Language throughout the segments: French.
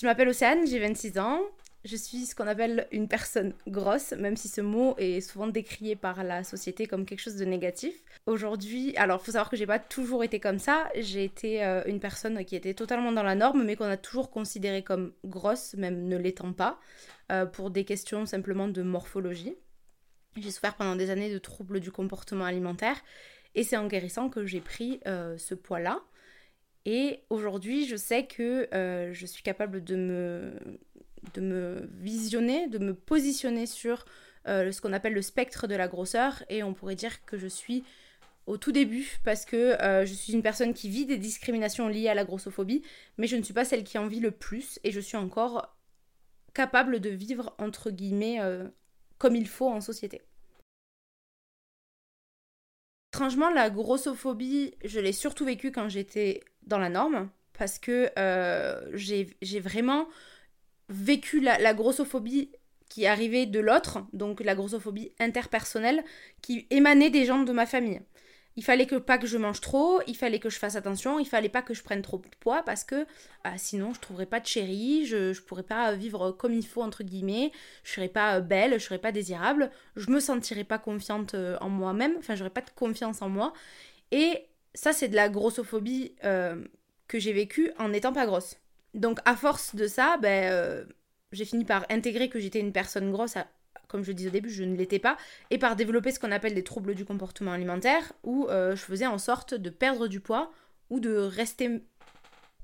Je m'appelle Océane, j'ai 26 ans. Je suis ce qu'on appelle une personne grosse, même si ce mot est souvent décrié par la société comme quelque chose de négatif. Aujourd'hui, alors il faut savoir que j'ai pas toujours été comme ça. J'ai été euh, une personne qui était totalement dans la norme, mais qu'on a toujours considérée comme grosse, même ne l'étant pas, euh, pour des questions simplement de morphologie. J'ai souffert pendant des années de troubles du comportement alimentaire, et c'est en guérissant que j'ai pris euh, ce poids-là. Et aujourd'hui, je sais que je suis capable de me de me visionner, de me positionner sur euh, ce qu'on appelle le spectre de la grosseur et on pourrait dire que je suis au tout début parce que euh, je suis une personne qui vit des discriminations liées à la grossophobie mais je ne suis pas celle qui en vit le plus et je suis encore capable de vivre entre guillemets euh, comme il faut en société. Étrangement, la grossophobie, je l'ai surtout vécue quand j'étais dans la norme parce que j'ai vraiment vécu la, grossophobie qui arrivait de l'autre, donc la grossophobie interpersonnelle, qui émanait des gens de ma famille. Il fallait que pas que je mange trop, il fallait que je fasse attention, il fallait pas que je prenne trop de poids parce que bah, sinon je trouverais pas de chérie, je, je pourrais pas vivre comme il faut entre guillemets, je serais pas euh, belle, je serais pas désirable, je me sentirais pas confiante euh, en moi-même, enfin j'aurais pas de confiance en moi. Et ça c'est de la grossophobie euh, que j'ai vécue en n'étant pas grosse. Donc à force de ça, ben, euh, j'ai fini par intégrer que j'étais une personne grosse, comme je le disais au début, je ne l'étais pas, et par développer ce qu'on appelle des troubles du comportement alimentaire, où euh, je faisais en sorte de perdre du poids ou de rester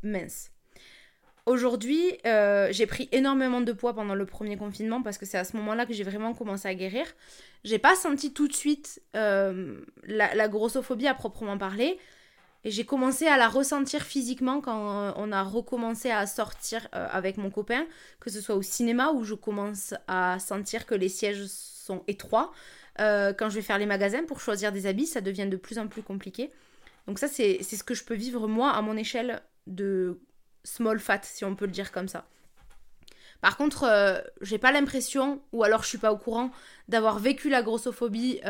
mince. Aujourd'hui, euh, j'ai pris énormément de poids pendant le premier confinement parce que c'est à ce moment-là que j'ai vraiment commencé à guérir. J'ai pas senti tout de suite la, la, grossophobie à proprement parler. Et j'ai commencé à la ressentir physiquement quand euh, on a recommencé à sortir euh, avec mon copain, que ce soit au cinéma où je commence à sentir que les sièges sont étroits. Euh, quand je vais faire les magasins pour choisir des habits, ça devient de plus en plus compliqué. Donc ça, c'est ce que je peux vivre moi à mon échelle de small fat, si on peut le dire comme ça. Par contre, j'ai pas l'impression, ou alors je suis pas au courant, d'avoir vécu la grossophobie,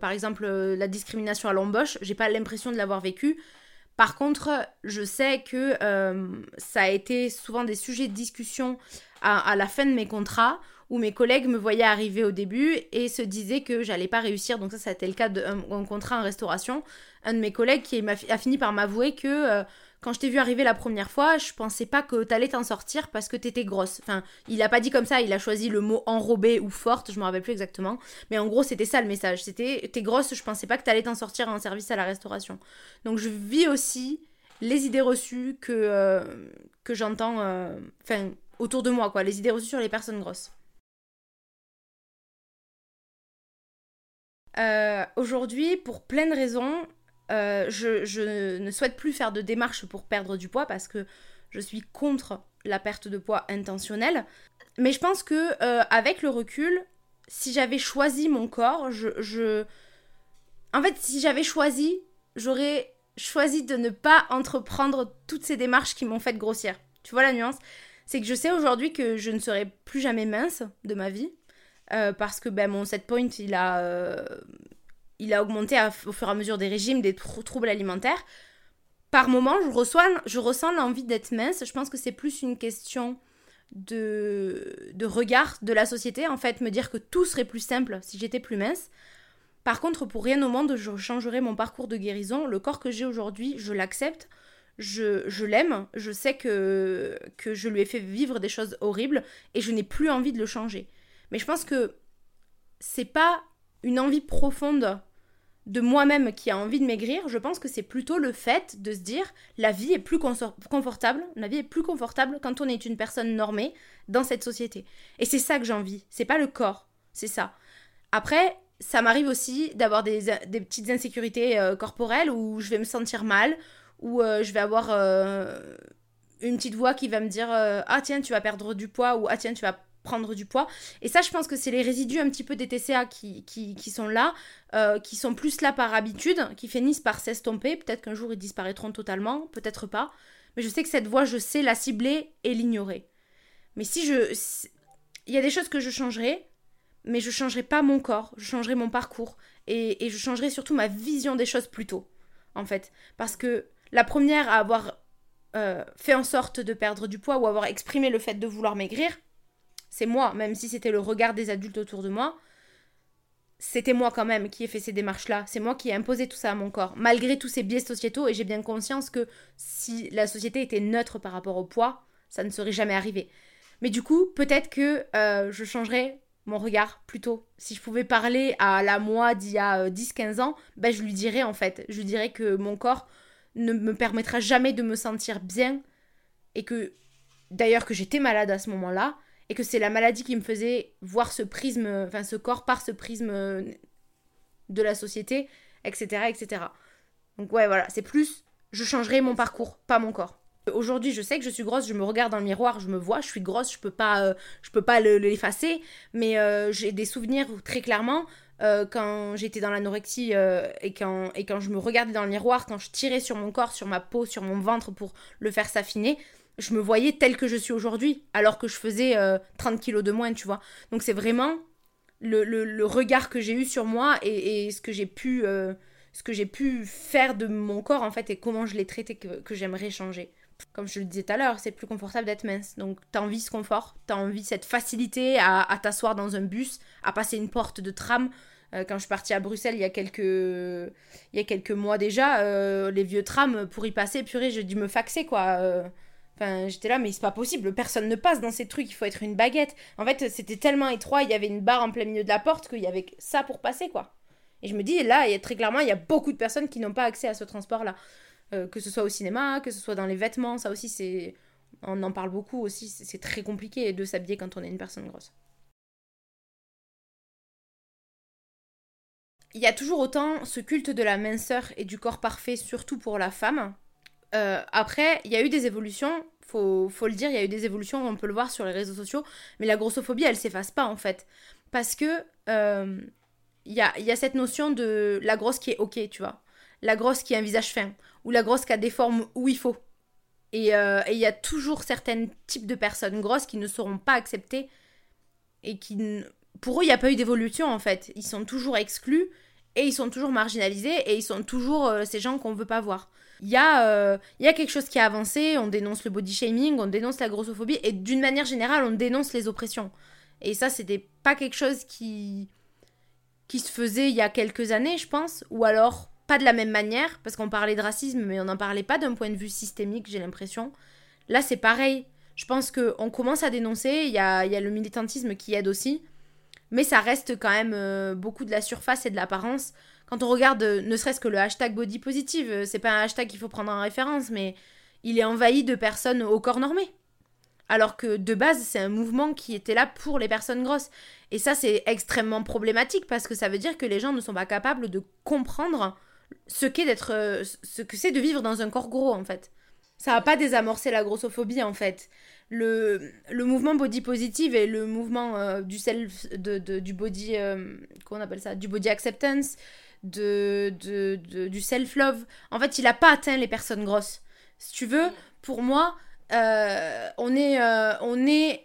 par exemple la discrimination à l'embauche, j'ai pas l'impression de l'avoir vécu. Par contre, je sais que euh, ça a été souvent des sujets de discussion à, la fin de mes contrats où mes collègues me voyaient arriver au début et se disaient que j'allais pas réussir. Donc ça, ça a été le cas d'un contrat en restauration. Un de mes collègues qui a, fini par m'avouer que euh, quand je t'ai vu arriver la première fois, je pensais pas que t'allais t'en sortir parce que t'étais grosse. Enfin, il a pas dit comme ça, il a choisi le mot enrobée ou forte, je me rappelle plus exactement. Mais en gros, c'était ça le message. C'était t'es grosse, je pensais pas que t'allais t'en sortir en service à la restauration. Donc je vis aussi les idées reçues que, euh, j'entends euh, autour de moi, quoi. Les idées reçues sur les personnes grosses. Euh, aujourd'hui, pour plein de raisons, euh, je, ne souhaite plus faire de démarches pour perdre du poids parce que je suis contre la perte de poids intentionnelle. Mais je pense que euh, avec le recul, si j'avais choisi mon corps, je, En fait, si j'avais choisi, j'aurais choisi de ne pas entreprendre toutes ces démarches qui m'ont fait grossir. Tu vois la nuance? C'est que je sais aujourd'hui que je ne serai plus jamais mince de ma vie. Euh, parce que ben, mon set point, il a, il a augmenté au fur et à mesure des régimes, des troubles alimentaires. Par moment, je, reçois, je ressens l'envie d'être mince. Je pense que c'est plus une question de, de regard de la société, en fait, me dire que tout serait plus simple si j'étais plus mince. Par contre, pour rien au monde, je changerai mon parcours de guérison. Le corps que j'ai aujourd'hui, je l'accepte, je, je l'aime, je sais que, que je lui ai fait vivre des choses horribles et je n'ai plus envie de le changer. Mais je pense que c'est pas une envie profonde de moi-même qui a envie de maigrir, je pense que c'est plutôt le fait de se dire la vie est plus confortable, la vie est plus confortable quand on est une personne normée dans cette société. Et c'est ça que j'ai envie, c'est pas le corps, c'est ça. Après, ça m'arrive aussi d'avoir des, petites insécurités euh, corporelles où je vais me sentir mal, où euh, je vais avoir euh, une petite voix qui va me dire ah tiens tu vas perdre du poids ou ah tiens tu vas prendre du poids. Et ça, je pense que c'est les résidus un petit peu des TCA qui, qui, sont là, euh, qui sont plus là par habitude, qui finissent par s'estomper. Peut-être qu'un jour ils disparaîtront totalement, peut-être pas. Mais je sais que cette voix, je sais la cibler et l'ignorer. Mais si je... Il y a des choses que je changerai, mais je changerai pas mon corps, je changerai mon parcours. Et, et je changerai surtout ma vision des choses plus tôt, en fait. Parce que la première à avoir euh, fait en sorte de perdre du poids ou avoir exprimé le fait de vouloir maigrir, c'est moi, même si c'était le regard des adultes autour de moi, c'était moi quand même qui ai fait ces démarches-là. C'est moi qui ai imposé tout ça à mon corps, malgré tous ces biais sociétaux. Et j'ai bien conscience que si la société était neutre par rapport au poids, ça ne serait jamais arrivé. Mais du coup, peut-être que euh, je changerais mon regard plutôt. Si je pouvais parler à la moi d'il y a 10-15 euh, ans, ben je lui dirais en fait. Je lui dirais que mon corps ne me permettra jamais de me sentir bien. Et que, d'ailleurs, que j'étais malade à ce moment-là et que c'est la maladie qui me faisait voir ce prisme, enfin ce corps par ce prisme de la société, etc. etc. Donc ouais, voilà, c'est plus, je changerai mon parcours, pas mon corps. Aujourd'hui, je sais que je suis grosse, je me regarde dans le miroir, je me vois, je suis grosse, je peux pas, euh, je peux pas l'effacer, mais euh, j'ai des souvenirs très clairement euh, quand j'étais dans l'anorexie et, quand, et quand je me regardais dans le miroir, quand je tirais sur mon corps, sur ma peau, sur mon ventre pour le faire s'affiner, je me voyais telle que je suis aujourd'hui, alors que je faisais 30 euh, kilos de moins, tu vois. Donc c'est vraiment le, regard que j'ai eu sur moi et, ce que j'ai pu euh, ce que j'ai pu faire de mon corps en fait et comment je l'ai traité que, j'aimerais changer. Comme je le disais tout à l'heure, c'est plus confortable d'être mince. Donc t'as envie ce confort, t'as envie cette facilité à, t'asseoir dans un bus, à passer une porte de tram. Euh, quand je suis partie à Bruxelles il y a quelques, mois déjà, les vieux trams, pour y passer, purée, j'ai dû me faxer quoi. J'étais là, mais c'est pas possible, personne ne passe dans ces trucs, il faut être une baguette. En fait, c'était tellement étroit, il y avait une barre en plein milieu de la porte qu'il y avait ça pour passer, quoi. Et je me dis, là, très clairement, il y a beaucoup de personnes qui n'ont pas accès à ce transport-là. Euh, que ce soit au cinéma, que ce soit dans les vêtements, ça aussi, c'est. On en parle beaucoup aussi, c'est très compliqué de s'habiller quand on est une personne grosse. Il y a toujours autant ce culte de la minceur et du corps parfait, surtout pour la femme, euh, après, il y a eu des évolutions, faut, faut le dire, il y a eu des évolutions, on peut le voir sur les réseaux sociaux, mais la grossophobie, elle s'efface pas en fait. Parce que euh, il y, a, y, a, cette notion de la grosse qui est ok, tu vois. La grosse qui a un visage fin, ou la grosse qui a des formes où il faut. Euh, et il y a toujours certains types de personnes grosses qui ne seront pas acceptées et qui. Pour eux, il n'y a pas eu d'évolution en fait. Ils sont toujours exclus et ils sont toujours marginalisés et ils sont toujours ces gens qu'on veut pas voir. Il y, a, euh, y a quelque chose qui a avancé, on dénonce le body shaming, on dénonce la grossophobie, et d'une manière générale, on dénonce les oppressions. Et ça, c'était pas quelque chose qui, qui se faisait il y a quelques années, je pense, ou alors pas de la même manière, parce qu'on parlait de racisme, mais on n'en parlait pas d'un point de vue systémique, j'ai l'impression. Là, c'est pareil. Je pense qu'on commence à dénoncer, il y a, y a, le militantisme qui aide aussi, mais ça reste quand même euh, beaucoup de la surface et de l'apparence quand on regarde euh, ne serait-ce que le hashtag body positive, euh, c'est pas un hashtag qu'il faut prendre en référence, mais il est envahi de personnes au corps normé. Alors que de base, c'est un mouvement qui était là pour les personnes grosses. Et ça, c'est extrêmement problématique parce que ça veut dire que les gens ne sont pas capables de comprendre ce qu'est d'être, euh, ce que c'est de vivre dans un corps gros en fait. Ça n'a pas désamorcé la grossophobie en fait. Le, le mouvement body positive et le mouvement du self, de, du body, comment on appelle ça, du body acceptance, de, de, du self-love. En fait, il n'a pas atteint les personnes grosses. Si tu veux, pour moi, euh, on est... Euh, on est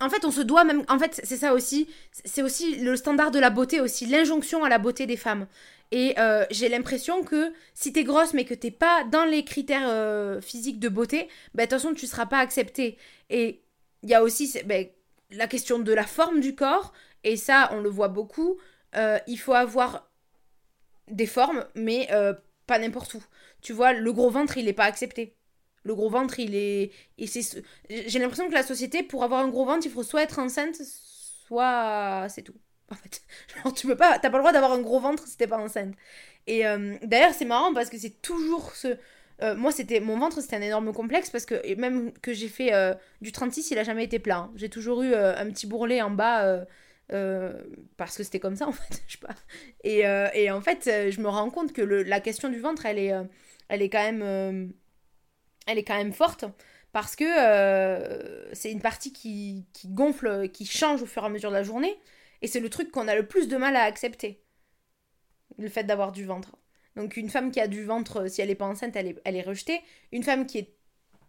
en fait, on se doit même. En fait, c'est ça aussi. C'est aussi le standard de la beauté, aussi l'injonction à la beauté des femmes. Et euh, j'ai l'impression que si t'es grosse mais que t'es pas dans les critères physiques de beauté, bah, de toute façon tu seras pas acceptée. Et il y a aussi bah, la question de la forme du corps. Et ça, on le voit beaucoup. Euh, il faut avoir des formes, mais euh, pas n'importe où. Tu vois, le gros ventre, il n'est pas accepté. Le gros ventre, il est. Et c'est... J'ai l'impression que la société, pour avoir un gros ventre, il faut soit être enceinte, soit. C'est tout. En fait. Tu peux pas. T'as pas le droit d'avoir un gros ventre si t'es pas enceinte. Et euh, d'ailleurs, c'est marrant parce que c'est toujours ce. moi, c'était mon ventre, c'était un énorme complexe parce que même que j'ai fait du 36, il a jamais été plein. J'ai toujours eu un petit bourrelet en bas euh, parce que c'était comme ça en fait, je sais pas. Et, euh, et, en fait, euh, je me rends compte que la question du ventre, elle est, elle est quand même, elle est quand même forte parce que c'est une partie qui, qui, gonfle, qui change au fur et à mesure de la journée, et c'est le truc qu'on a le plus de mal à accepter, le fait d'avoir du ventre. Donc une femme qui a du ventre, si elle n'est pas enceinte, elle est, elle est rejetée. Une femme qui est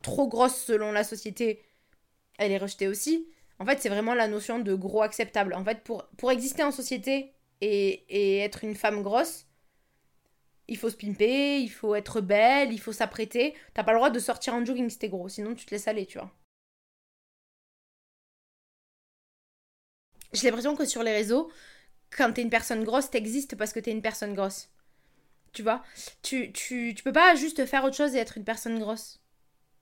trop grosse selon la société, elle est rejetée aussi. En fait, c'est vraiment la notion de gros acceptable. En fait, pour, pour exister en société et, être une femme grosse, il faut se pimper, il faut être belle, il faut s'apprêter. T'as pas le droit de sortir en jogging si t'es gros, sinon tu te laisses aller, tu vois. J'ai l'impression que sur les réseaux, quand t'es une personne grosse, t'existes parce que t'es une personne grosse. Tu vois? Tu, tu, tu peux pas juste faire autre chose et être une personne grosse.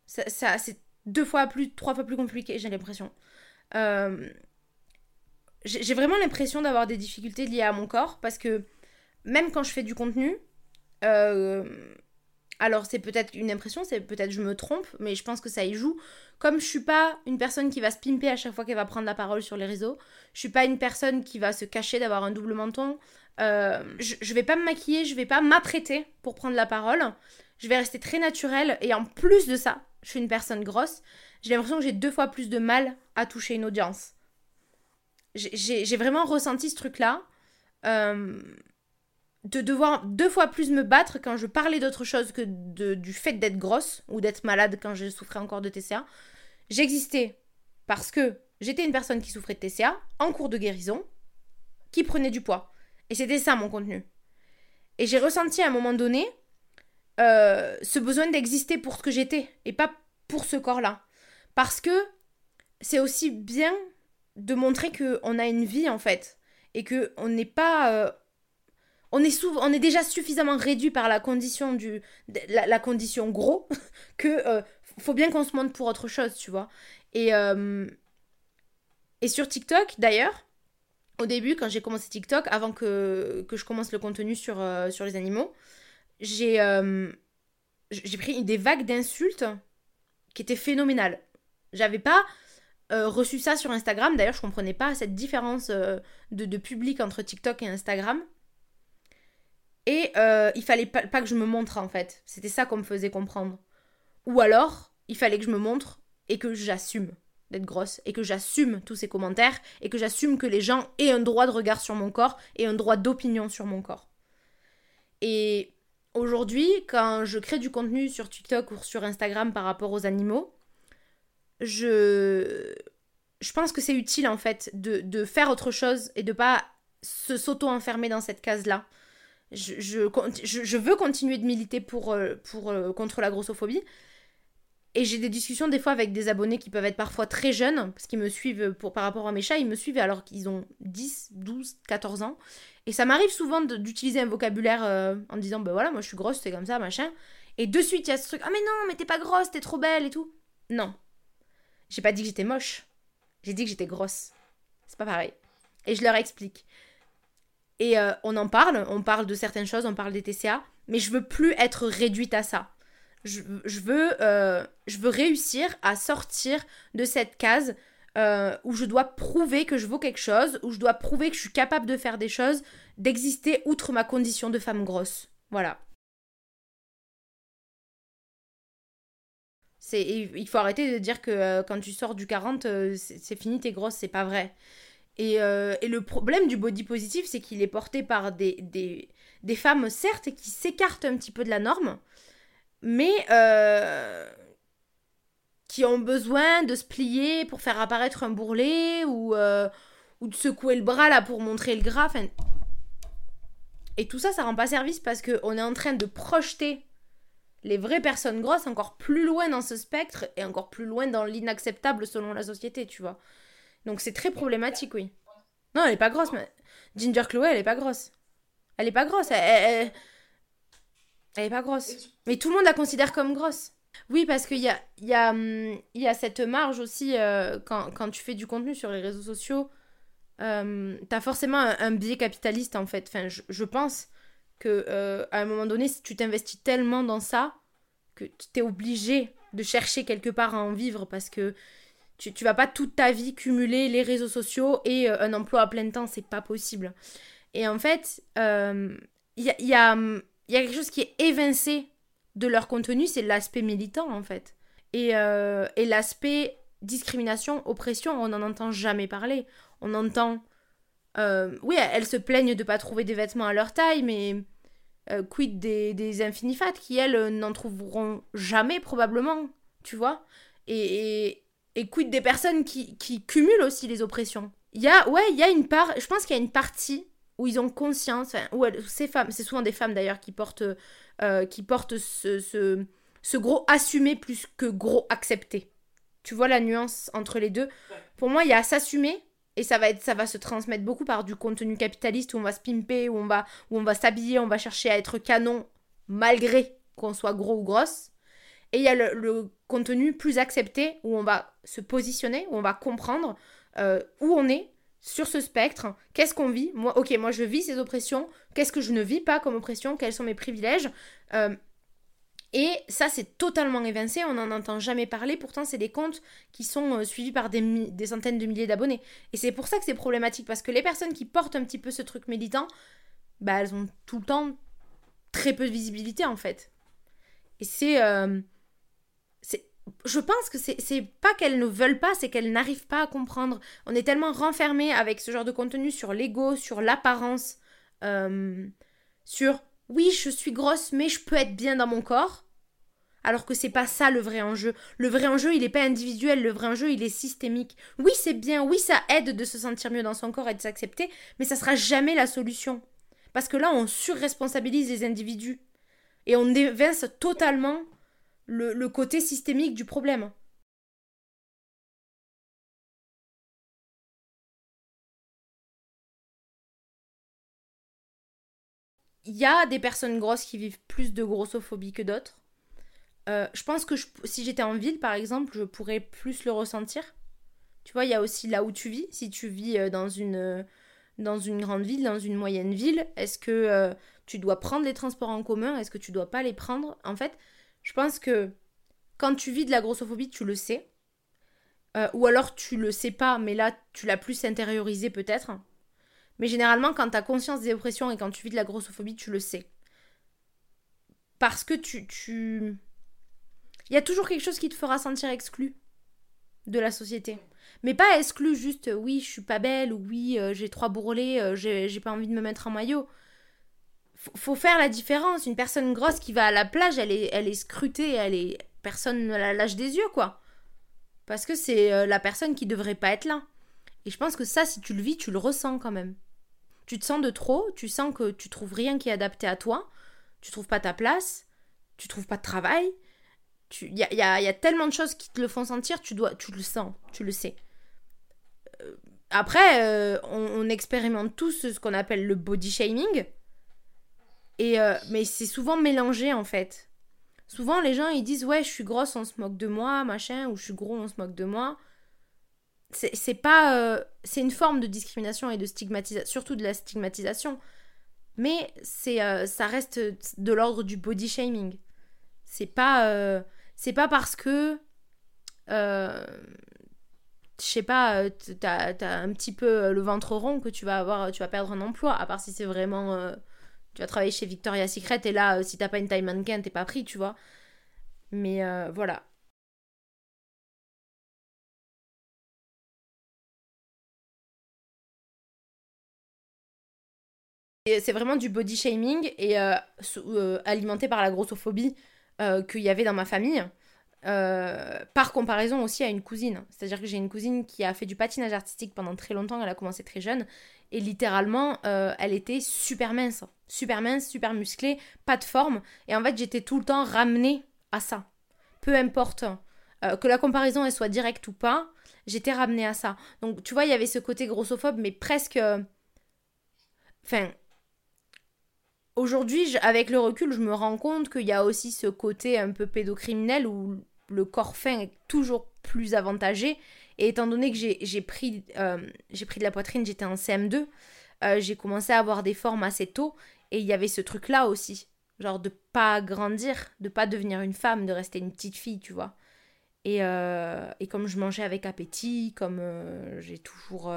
Ça, ça c'est deux fois plus, trois fois plus compliqué, j'ai l'impression. Euh, j'ai vraiment l'impression d'avoir des difficultés liées à mon corps parce que même quand je fais du contenu, euh, alors c'est peut-être une impression, c'est peut-être je me trompe, mais je pense que ça y joue. Comme je suis pas une personne qui va se pimper à chaque fois qu'elle va prendre la parole sur les réseaux, je suis pas une personne qui va se cacher d'avoir un double menton. Euh, je, je vais pas me maquiller, je vais pas m'apprêter pour prendre la parole. Je vais rester très naturelle et en plus de ça, je suis une personne grosse. J'ai l'impression que j'ai deux fois plus de mal à toucher une audience. J'ai vraiment ressenti ce truc-là. Euh, de devoir deux fois plus me battre quand je parlais d'autre chose que du fait d'être grosse ou d'être malade quand je souffrais encore de TCA. J'existais parce que j'étais une personne qui souffrait de TCA en cours de guérison, qui prenait du poids. Et c'était ça mon contenu. Et j'ai ressenti à un moment donné euh, ce besoin d'exister pour ce que j'étais et pas pour ce corps-là. Parce que c'est aussi bien de montrer qu'on a une vie en fait et que on n'est pas euh, on est on est déjà suffisamment réduit par la condition du la, condition gros que euh, faut bien qu'on se montre pour autre chose tu vois. Et euh, et sur TikTok d'ailleurs au début quand j'ai commencé TikTok avant que, que je commence le contenu sur sur les animaux j'ai j'ai pris des vagues d'insultes qui étaient phénoménales. J'avais pas euh, reçu ça sur Instagram. D'ailleurs, je comprenais pas cette différence euh, de, public entre TikTok et Instagram. Et euh, il fallait pas, que je me montre en fait. C'était ça qu'on me faisait comprendre. Ou alors, il fallait que je me montre et que j'assume d'être grosse et que j'assume tous ces commentaires et que j'assume que les gens aient un droit de regard sur mon corps et un droit d'opinion sur mon corps. Et aujourd'hui, quand je crée du contenu sur TikTok ou sur Instagram par rapport aux animaux, je, je pense que c'est utile en fait de, de, faire autre chose et de pas se s'auto-enfermer dans cette case-là. Je, je, je, veux continuer de militer pour, euh, pour, euh, contre la grossophobie. Et j'ai des discussions des fois avec des abonnés qui peuvent être parfois très jeunes, parce qu'ils me suivent pour, par rapport à mes chats, ils me suivent alors qu'ils ont 10, 12, 14 ans. Et ça m'arrive souvent d'utiliser un vocabulaire euh, en disant, ben voilà, moi je suis grosse, c'est comme ça, machin. Et de suite, il y a ce truc, ah mais non, mais t'es pas grosse, t'es trop belle et tout. Non, j'ai pas dit que j'étais moche. J'ai dit que j'étais grosse. C'est pas pareil. Et je leur explique. Et euh, on en parle, on parle de certaines choses, on parle des TCA, mais je veux plus être réduite à ça. Je, veux, euh, je veux réussir à sortir de cette case euh, où je dois prouver que je vaux quelque chose, où je dois prouver que je suis capable de faire des choses, d'exister outre ma condition de femme grosse. Voilà. Il faut arrêter de dire que euh, quand tu sors du 40, euh, c'est fini, t'es grosse, c'est pas vrai. Euh, et, le problème du body positif, c'est qu'il est porté par des, des, femmes, certes, qui s'écartent un petit peu de la norme, mais qui ont besoin de se plier pour faire apparaître un bourrelet ou, ou de secouer le bras là pour montrer le gras. Et tout ça, ça rend pas service parce qu'on est en train de projeter les vraies personnes grosses encore plus loin dans ce spectre et encore plus loin dans l'inacceptable selon la société, tu vois. Donc c'est très problématique, oui. Non, elle est pas grosse, mais Ginger Chloé, elle est pas grosse. Elle est pas grosse, elle, elle, est pas grosse. Mais tout le monde la considère comme grosse. Oui, parce qu'il y a, y, a, hum, y a cette marge aussi euh, quand, quand, tu fais du contenu sur les réseaux sociaux. Euh, t'as forcément un, biais capitaliste en fait. Enfin, je, je pense que euh, à un moment donné, tu t'investis tellement dans ça, que tu es obligé de chercher quelque part à en vivre parce que tu, tu vas pas toute ta vie cumuler les réseaux sociaux et euh, un emploi à plein temps, c'est pas possible. Et en fait, il euh, y, a, y, y, a, quelque chose qui est évincé de leur contenu, c'est l'aspect militant en fait. Et, et l'aspect discrimination, oppression, on n'en entend jamais parler. On entend oui, elles se plaignent de pas trouver des vêtements à leur taille, mais euh, quid des, des infinifat qui, elles, n'en trouveront jamais probablement, tu vois. Et, et, quid des personnes qui, qui cumulent aussi les oppressions. Il y a, ouais, il y a une part, je pense qu'il y a une partie où ils ont conscience, ou ces femmes, c'est souvent des femmes d'ailleurs qui portent, euh, qui portent ce, ce, ce, gros assumer plus que gros accepter. Tu vois la nuance entre les deux? Pour moi, il y a s'assumer et ça va être ça va se transmettre beaucoup par du contenu capitaliste où on va se pimper, où on va où on va s'habiller, on va chercher à être canon malgré qu'on soit gros ou grosse. Et il y a le, contenu plus accepté où on va se positionner, où on va comprendre euh, où on est, sur ce spectre, qu'est-ce qu'on vit? Moi, ok, moi je vis ces oppressions, qu'est-ce que je ne vis pas comme oppression, quels sont mes privilèges? Euh, Et ça, c'est totalement évincé, on n'en entend jamais parler, pourtant, c'est des comptes qui sont euh, suivis par des, centaines de milliers d'abonnés. Et c'est pour ça que c'est problématique, parce que les personnes qui portent un petit peu ce truc militant, bah, elles ont tout le temps très peu de visibilité en fait. Et c'est. Euh, je pense que c'est pas qu'elles ne veulent pas, c'est qu'elles n'arrivent pas à comprendre. On est tellement renfermé avec ce genre de contenu sur l'ego, sur l'apparence, euh, sur oui, je suis grosse, mais je peux être bien dans mon corps. Alors que c'est pas ça le vrai enjeu. Le vrai enjeu, il est pas individuel, le vrai enjeu, il est systémique. Oui, c'est bien, oui, ça aide de se sentir mieux dans son corps et de s'accepter, mais ça sera jamais la solution. Parce que là, on surresponsabilise les individus. Et on évince totalement le, côté systémique du problème. Il y a des personnes grosses qui vivent plus de grossophobie que d'autres. Euh, je pense que si j'étais en ville, par exemple, je pourrais plus le ressentir. Tu vois, il y a aussi là où tu vis. Si tu vis euh, dans une, dans une grande ville, dans une moyenne ville, est-ce que euh, tu dois prendre les transports en commun? Est-ce que tu dois pas les prendre? En fait, je pense que quand tu vis de la grossophobie, tu le sais. Euh, ou alors tu le sais pas, mais là tu l'as plus intériorisé peut-être. Mais généralement, quand tu as conscience des oppressions et quand tu vis de la grossophobie, tu le sais. Parce que tu. Il y a toujours quelque chose qui te fera sentir exclu de la société. Mais pas exclu juste oui, je suis pas belle ou oui, euh, j'ai trois bourrelets, euh, j'ai pas envie de me mettre en maillot faut faire la différence. Une personne grosse qui va à la plage, elle est, elle est scrutée, elle est, personne ne la lâche des yeux, quoi. Parce que c'est euh, la personne qui devrait pas être là. Et je pense que ça, si tu le vis, tu le ressens quand même. Tu te sens de trop, tu sens que tu trouves rien qui est adapté à toi, tu trouves pas ta place, tu trouves pas de travail. Il y a, tellement de choses qui te le font sentir, tu, dois, tu le sens, tu le sais. Euh, après, euh, on, expérimente tous ce qu'on appelle le body shaming. Et mais c'est souvent mélangé en fait. Souvent, les gens, ils disent Ouais, je suis grosse, on se moque de moi, machin, ou je suis gros, on se moque de moi. C'est pas. Euh, c'est une forme de discrimination et de stigmatisation, surtout de la stigmatisation. Mais c'est euh, ça reste de l'ordre du body shaming. C'est pas. Euh, c'est pas parce que. je sais pas, t'as as un petit peu le ventre rond que tu vas avoir, tu vas perdre un emploi, à part si c'est vraiment tu vas travailler chez Victoria's Secret et là, si t'as pas une taille mannequin, t'es pas pris, tu vois. Mais voilà. C'est vraiment du body shaming et euh, alimenté par la grossophobie qu'il y avait dans ma famille. par comparaison aussi à une cousine. C'est-à-dire que j'ai une cousine qui a fait du patinage artistique pendant très longtemps, elle a commencé très jeune, et littéralement, euh, elle était super mince. Super mince, super musclée, pas de forme. Et en fait, j'étais tout le temps ramenée à ça. Peu importe euh, que la comparaison elle soit directe ou pas, j'étais ramenée à ça. Donc, tu vois, il y avait ce côté grossophobe, mais presque. Euh, enfin. Aujourd'hui, avec le recul, je me rends compte qu'il y a aussi ce côté un peu pédocriminel où le corps fin est toujours plus avantagé et étant donné que j'ai pris, euh, pris de la poitrine, j'étais en CM2, euh, j'ai commencé à avoir des formes assez tôt. Et il y avait ce truc-là aussi. Genre de pas grandir, de pas devenir une femme, de rester une petite fille, tu vois. Et, euh, et comme je mangeais avec appétit, comme j'ai toujours...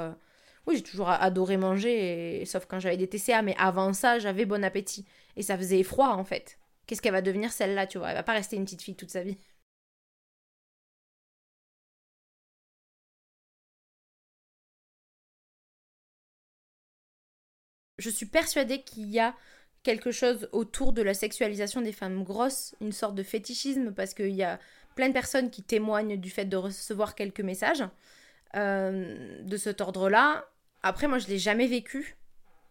oui, j'ai toujours adoré manger, sauf quand j'avais des TCA. Mais avant ça, j'avais bon appétit. Et ça faisait froid, en fait. Qu'est-ce qu'elle va devenir, celle-là, tu vois? Elle va pas rester une petite fille toute sa vie. je suis persuadée qu'il y a quelque chose autour de la sexualisation des femmes grosses, une sorte de fétichisme, parce qu'il y a plein de personnes qui témoignent du fait de recevoir quelques messages euh, de cet ordre-là. Après, moi, je l'ai jamais vécu.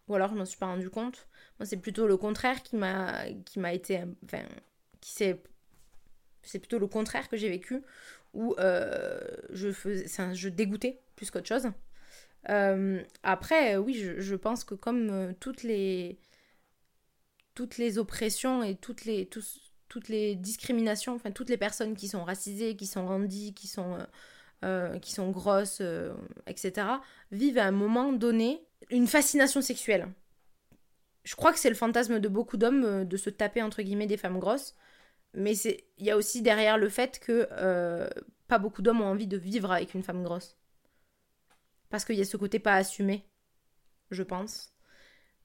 Ou alors je m'en suis pas rendu compte. Moi, c'est plutôt le contraire qui m'a qui m'a été enfin qui s'est c'est plutôt le contraire que j'ai vécu où euh, je faisais je dégoûtais plus qu'autre chose. Euh, après, oui, je, pense que comme euh, toutes les toutes les oppressions et toutes les toutes les discriminations, enfin toutes les personnes qui sont racisées, qui sont handies, qui sont qui sont grosses, etc., vivent à un moment donné une fascination sexuelle je crois que c'est le fantasme de beaucoup d'hommes euh, de se taper entre guillemets des femmes grosses. Mais il y a aussi derrière le fait que euh, pas beaucoup d'hommes ont envie de vivre avec une femme grosse. Parce qu'il y a ce côté pas assumé, je pense.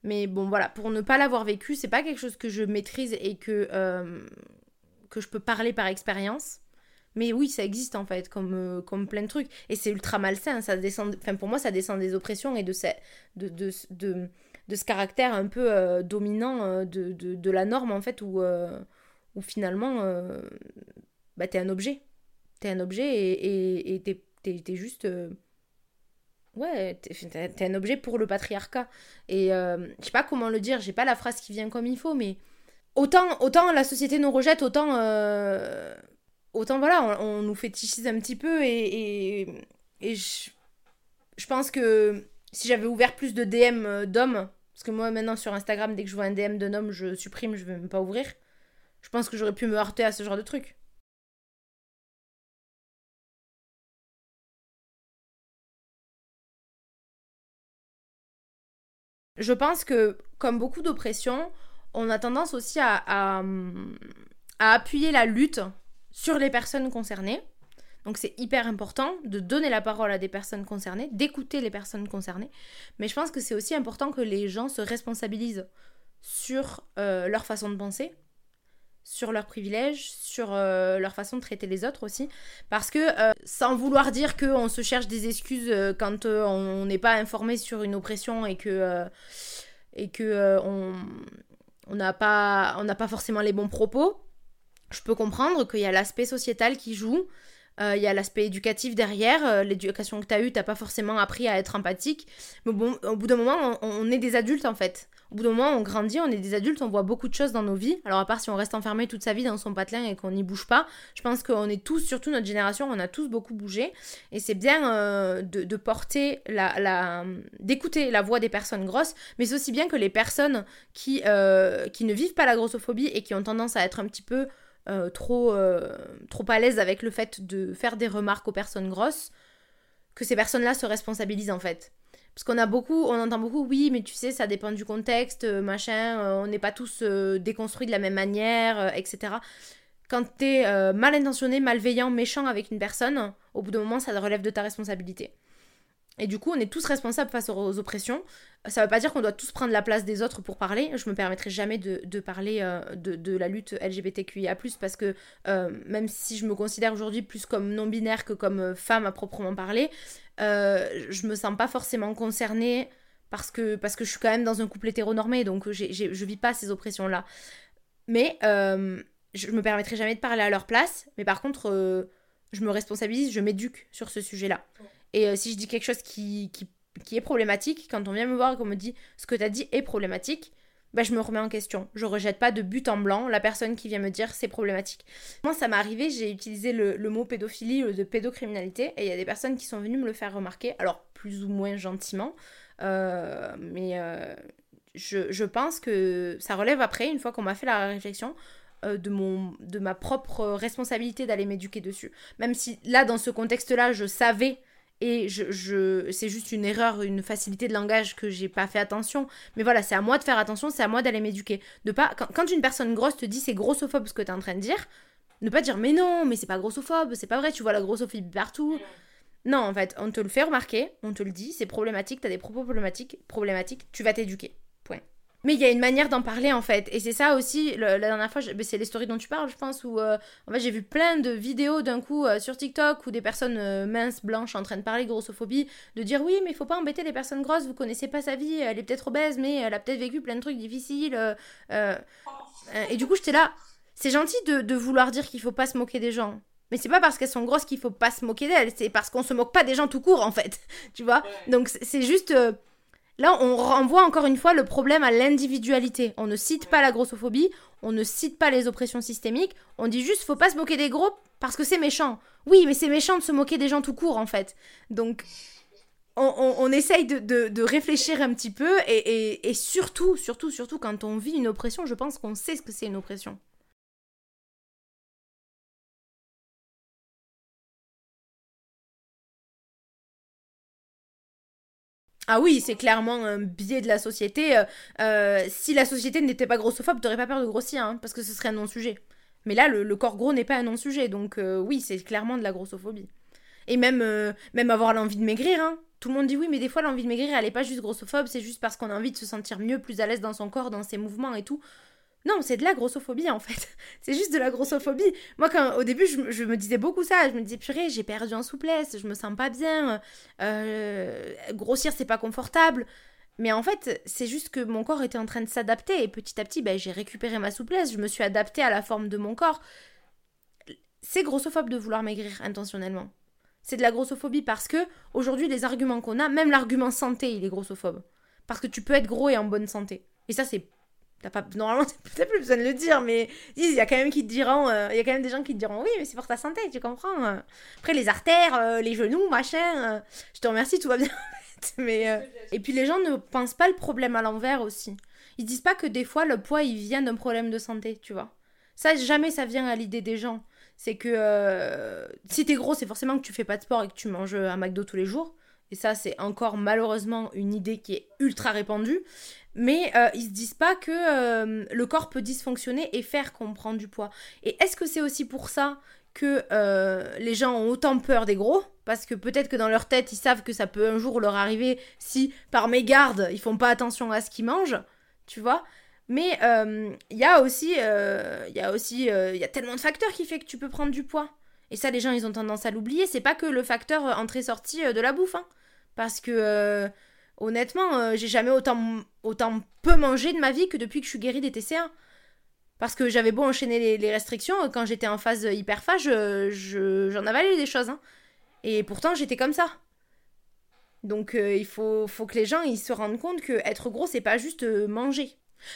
Mais bon, voilà, pour ne pas l'avoir vécu, c'est pas quelque chose que je maîtrise et que, euh, que je peux parler par expérience. Mais oui, ça existe en fait, comme, comme plein de trucs. Et c'est ultra malsain. Ça descend, enfin, pour moi, ça descend des oppressions et de, de, de, de de ce caractère un peu euh, dominant euh, de, de, la norme, en fait, où, euh, où finalement, bah, t'es un objet. T'es un objet et, et, t'es, juste... Ouais, t'es, un objet pour le patriarcat. Et je sais pas comment le dire, j'ai pas la phrase qui vient comme il faut, mais autant, autant la société nous rejette, autant, autant voilà, on, nous fétichise un petit peu et, je, pense que si j'avais ouvert plus de DM d'hommes parce que moi, maintenant, sur Instagram, dès que je vois un DM d'un homme, je supprime, je vais même pas ouvrir. Je pense que j'aurais pu me heurter à ce genre de truc. Je pense que, comme beaucoup d'oppressions, on a tendance aussi à appuyer la lutte sur les personnes concernées. Donc c'est hyper important de donner la parole à des personnes concernées, d'écouter les personnes concernées. Mais je pense que c'est aussi important que les gens se responsabilisent sur euh, leur façon de penser, sur leurs privilèges, sur euh, leur façon de traiter les autres aussi. Parce que euh, sans vouloir dire qu'on se cherche des excuses quand on n'est pas informé sur une oppression et que, et que on n'a pas, pas forcément les bons propos, je peux comprendre qu'il y a l'aspect sociétal qui joue euh, il y a l'aspect éducatif derrière. Euh, l'éducation que tu as eue, t'as pas forcément appris à être empathique. Mais bon, au bout d'un moment, on, est des adultes en fait. Au bout d'un moment, on grandit, on est des adultes, on voit beaucoup de choses dans nos vies. Alors, à part si on reste enfermé toute sa vie dans son patelin et qu'on n'y bouge pas, je pense qu'on est tous, surtout notre génération, on a tous beaucoup bougé. Et c'est bien euh, de, porter la. la d'écouter la voix des personnes grosses, mais c'est aussi bien que les personnes qui, qui ne vivent pas la grossophobie et qui ont tendance à être un petit peu euh, trop, euh, trop à l'aise avec le fait de faire des remarques aux personnes grosses, que ces personnes-là se responsabilisent en fait. Parce qu'on a beaucoup, on entend beaucoup, oui, mais tu sais, ça dépend du contexte, euh, machin, on n'est pas tous déconstruits de la même manière, etc. Quand t'es mal intentionné, malveillant, méchant avec une personne, au bout d'un moment, ça relève de ta responsabilité. Et du coup, on est tous responsables face aux oppressions. Ça ne veut pas dire qu'on doit tous prendre la place des autres pour parler. Je me permettrai jamais de, parler euh, de, la lutte LGBTQIA, parce que euh, même si je me considère aujourd'hui plus comme non-binaire que comme euh, femme à proprement parler, je me sens pas forcément concernée parce que, parce que je suis quand même dans un couple hétéronormé, donc je je vis pas ces oppressions-là. Mais je me permettrai jamais de parler à leur place, mais par contre, je me responsabilise, je m'éduque sur ce sujet-là. Et euh, si je dis quelque chose qui, qui, est problématique, quand on vient me voir et qu'on me dit ce que tu as dit est problématique, bah, je me remets en question. Je rejette pas de but en blanc la personne qui vient me dire c'est problématique. Moi, ça m'est arrivé, j'ai utilisé le, mot pédophilie ou de pédocriminalité et il y a des personnes qui sont venues me le faire remarquer, alors plus ou moins gentiment, euh, mais euh, je, je, pense que ça relève après, une fois qu'on m'a fait la réflexion, de, mon, de ma propre responsabilité d'aller m'éduquer dessus. Même si là, dans ce contexte-là, je savais et je, je c'est juste une erreur, une facilité de langage que j'ai pas fait attention. Mais voilà, c'est à moi de faire attention, c'est à moi d'aller m'éduquer. De pas quand, une personne grosse te dit c'est grossophobe ce que tu es en train de dire, ne pas dire mais non, mais c'est pas grossophobe, c'est pas vrai, tu vois la grossophobie partout. Non, en fait, on te le fait remarquer, on te le dit, c'est problématique, t'as des propos problématiques, problématiques, tu vas t'éduquer. Mais il y a une manière d'en parler en fait. Et c'est ça aussi, la dernière fois, c'est les stories dont tu parles, je pense, où euh, en fait, j'ai vu plein de vidéos d'un coup euh, sur TikTok où des personnes euh, minces, blanches, en train de parler de grossophobie, de dire oui, mais il faut pas embêter les personnes grosses, vous connaissez pas sa vie, elle est peut-être obèse, mais elle a peut-être vécu plein de trucs difficiles. et du coup, j'étais là. C'est gentil de, de, vouloir dire qu'il faut pas se moquer des gens. Mais c'est pas parce qu'elles sont grosses qu'il faut pas se moquer d'elles, c'est parce qu'on se moque pas des gens tout court en fait. Tu vois? Donc c'est juste Là, on renvoie encore une fois le problème à l'individualité. On ne cite pas la grossophobie, on ne cite pas les oppressions systémiques, on dit juste faut pas se moquer des gros parce que c'est méchant. Oui, mais c'est méchant de se moquer des gens tout court en fait. Donc on, essaye de, réfléchir un petit peu et, et surtout, surtout, surtout quand on vit une oppression, je pense qu'on sait ce que c'est une oppression. Ah oui, c'est clairement un biais de la société. Euh, euh, si la société n'était pas grossophobe, t'aurais pas peur de grossir, hein, parce que ce serait un non-sujet. Mais là, le, corps gros n'est pas un non-sujet, donc euh, oui, c'est clairement de la grossophobie. Et même, même avoir l'envie de maigrir, hein. Tout le monde dit oui, mais des fois l'envie de maigrir, elle est pas juste grossophobe, c'est juste parce qu'on a envie de se sentir mieux, plus à l'aise dans son corps, dans ses mouvements et tout. Non, c'est de la grossophobie en fait. c'est juste de la grossophobie. Moi, quand au début, je, me disais beaucoup ça. Je me disais, purée, j'ai perdu en souplesse, je me sens pas bien. Euh, grossir, c'est pas confortable. Mais en fait, c'est juste que mon corps était en train de s'adapter et petit à petit, ben, j'ai récupéré ma souplesse, je me suis adaptée à la forme de mon corps. C'est grossophobe de vouloir maigrir intentionnellement. C'est de la grossophobie parce que aujourd'hui, les arguments qu'on a, même l'argument santé, il est grossophobe. Parce que tu peux être gros et en bonne santé. Et ça, c'est pas... Normalement, t'as plus besoin de le dire, mais il y a quand même qui diront, euh, il y des gens qui te diront, oui, mais c'est pour ta santé, tu comprends. Euh. Après, les artères, euh, les genoux, machin, je te remercie, tout va bien. mais, Et puis les gens ne pensent pas le problème à l'envers aussi. Ils disent pas que des fois, le poids, il vient d'un problème de santé, tu vois. Ça, jamais ça vient à l'idée des gens. C'est que si t'es gros, c'est forcément que tu fais pas de sport et que tu manges un McDo tous les jours. Et ça, c'est encore malheureusement une idée qui est ultra répandue. Mais euh, ils se disent pas que euh, le corps peut dysfonctionner et faire qu'on prend du poids. Et est-ce que c'est aussi pour ça que euh, les gens ont autant peur des gros? Parce que peut-être que dans leur tête, ils savent que ça peut un jour leur arriver si, par mégarde, ils font pas attention à ce qu'ils mangent, tu vois? Mais il y a aussi, il y a aussi, il y a tellement de facteurs qui fait que tu peux prendre du poids. Et ça, les gens, ils ont tendance à l'oublier. C'est pas que le facteur entrée-sortie de la bouffe. Hein. Parce que euh, honnêtement, euh, j'ai jamais autant, autant peu mangé de ma vie que depuis que je suis guérie des TCA. Parce que j'avais beau enchaîner les, restrictions, quand j'étais en phase hyperphage, je, j'en avalais des choses. Hein. Et pourtant, j'étais comme ça. Donc euh, il faut, faut, que les gens ils se rendent compte que être gros, c'est pas juste manger.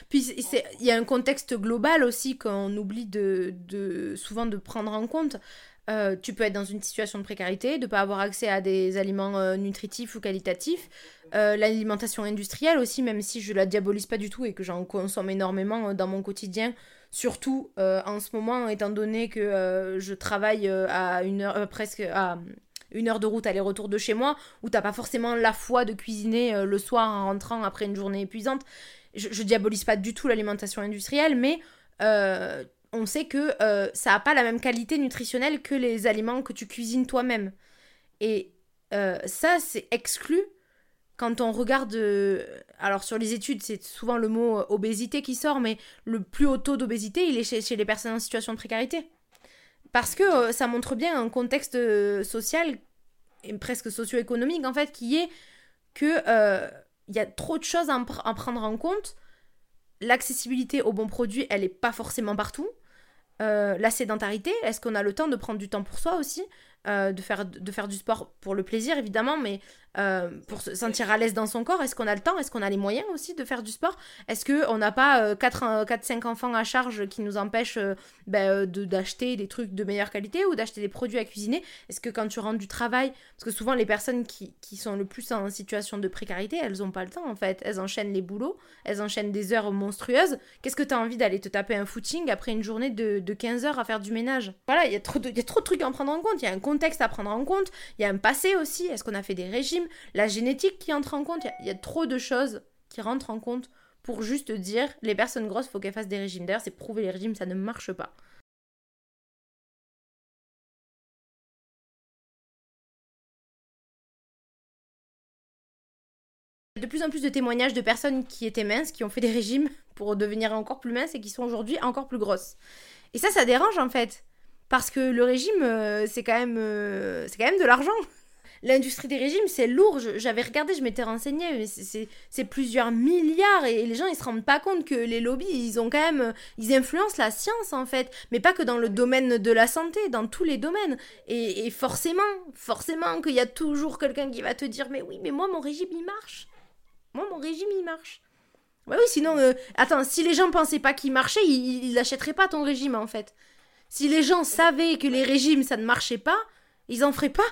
Puis il y a un contexte global aussi qu'on oublie de, de, souvent de prendre en compte. Euh, tu peux être dans une situation de précarité, de ne pas avoir accès à des aliments euh, nutritifs ou qualitatifs. Euh, l'alimentation industrielle aussi, même si je la diabolise pas du tout et que j'en consomme énormément dans mon quotidien, surtout en ce moment, étant donné que je travaille à une heure, presque à une heure de route aller-retour de chez moi, où t'as pas forcément la foi de cuisiner le soir en rentrant après une journée épuisante. Je, je diabolise pas du tout l'alimentation industrielle, mais on sait que euh, ça n'a pas la même qualité nutritionnelle que les aliments que tu cuisines toi-même. Et euh, ça, c'est exclu quand on regarde... Euh, alors sur les études, c'est souvent le mot obésité qui sort, mais le plus haut taux d'obésité, il est chez, les personnes en situation de précarité. Parce que ça montre bien un contexte social, et presque socio-économique en fait, qui est que il y a trop de choses à, à prendre en compte l'accessibilité aux bons produits, elle n'est pas forcément partout. Euh, la sédentarité, est-ce qu'on a le temps de prendre du temps pour soi aussi? Euh, de, faire, de faire du sport pour le plaisir évidemment, mais euh, pour se sentir à l'aise dans son corps Est-ce qu'on a le temps Est-ce qu'on a les moyens aussi de faire du sport? Est-ce qu'on n'a pas 4-5 enfants à charge qui nous empêchent ben, d'acheter des trucs de meilleure qualité ou d'acheter des produits à cuisiner? Est-ce que quand tu rentres du travail, parce que souvent les personnes qui, qui sont le plus en situation de précarité, elles n'ont pas le temps en fait. Elles enchaînent les boulots, elles enchaînent des heures monstrueuses. Qu'est-ce que tu as envie d'aller te taper un footing après une journée de, de 15 heures à faire du ménage? Voilà, il y, a trop de, y a trop de trucs à prendre en compte. Il y a un contexte à prendre en compte. Il y a un passé aussi. Est-ce qu'on a fait des régimes? La génétique qui entre en compte. Il y, a trop de choses qui rentrent en compte pour juste dire les personnes grosses, faut qu'elles fassent des régimes. D'ailleurs, c'est prouver les régimes, ça ne marche pas. de plus en plus de témoignages de personnes qui étaient minces, qui ont fait des régimes pour devenir encore plus minces et qui sont aujourd'hui encore plus grosses. Et ça, ça dérange en fait. Parce que le régime, euh, c'est quand, euh, c'est quand même de l'argent l'industrie des régimes, c'est lourd. J'avais regardé, je m'étais renseignée, c'est plusieurs milliards et les gens ils se rendent pas compte que les lobbies ils ont quand même, ils influencent la science en fait, mais pas que dans le domaine de la santé, dans tous les domaines. Et, forcément, forcément qu'il y a toujours quelqu'un qui va te dire mais oui, mais moi mon régime il marche. moi, mon régime, il marche. Bah oui, sinon, euh, attends, si les gens pensaient pas qu'il marchait, ils n'achèteraient pas ton régime en fait. Si les gens savaient que les régimes ça ne marchait pas, ils en feraient pas.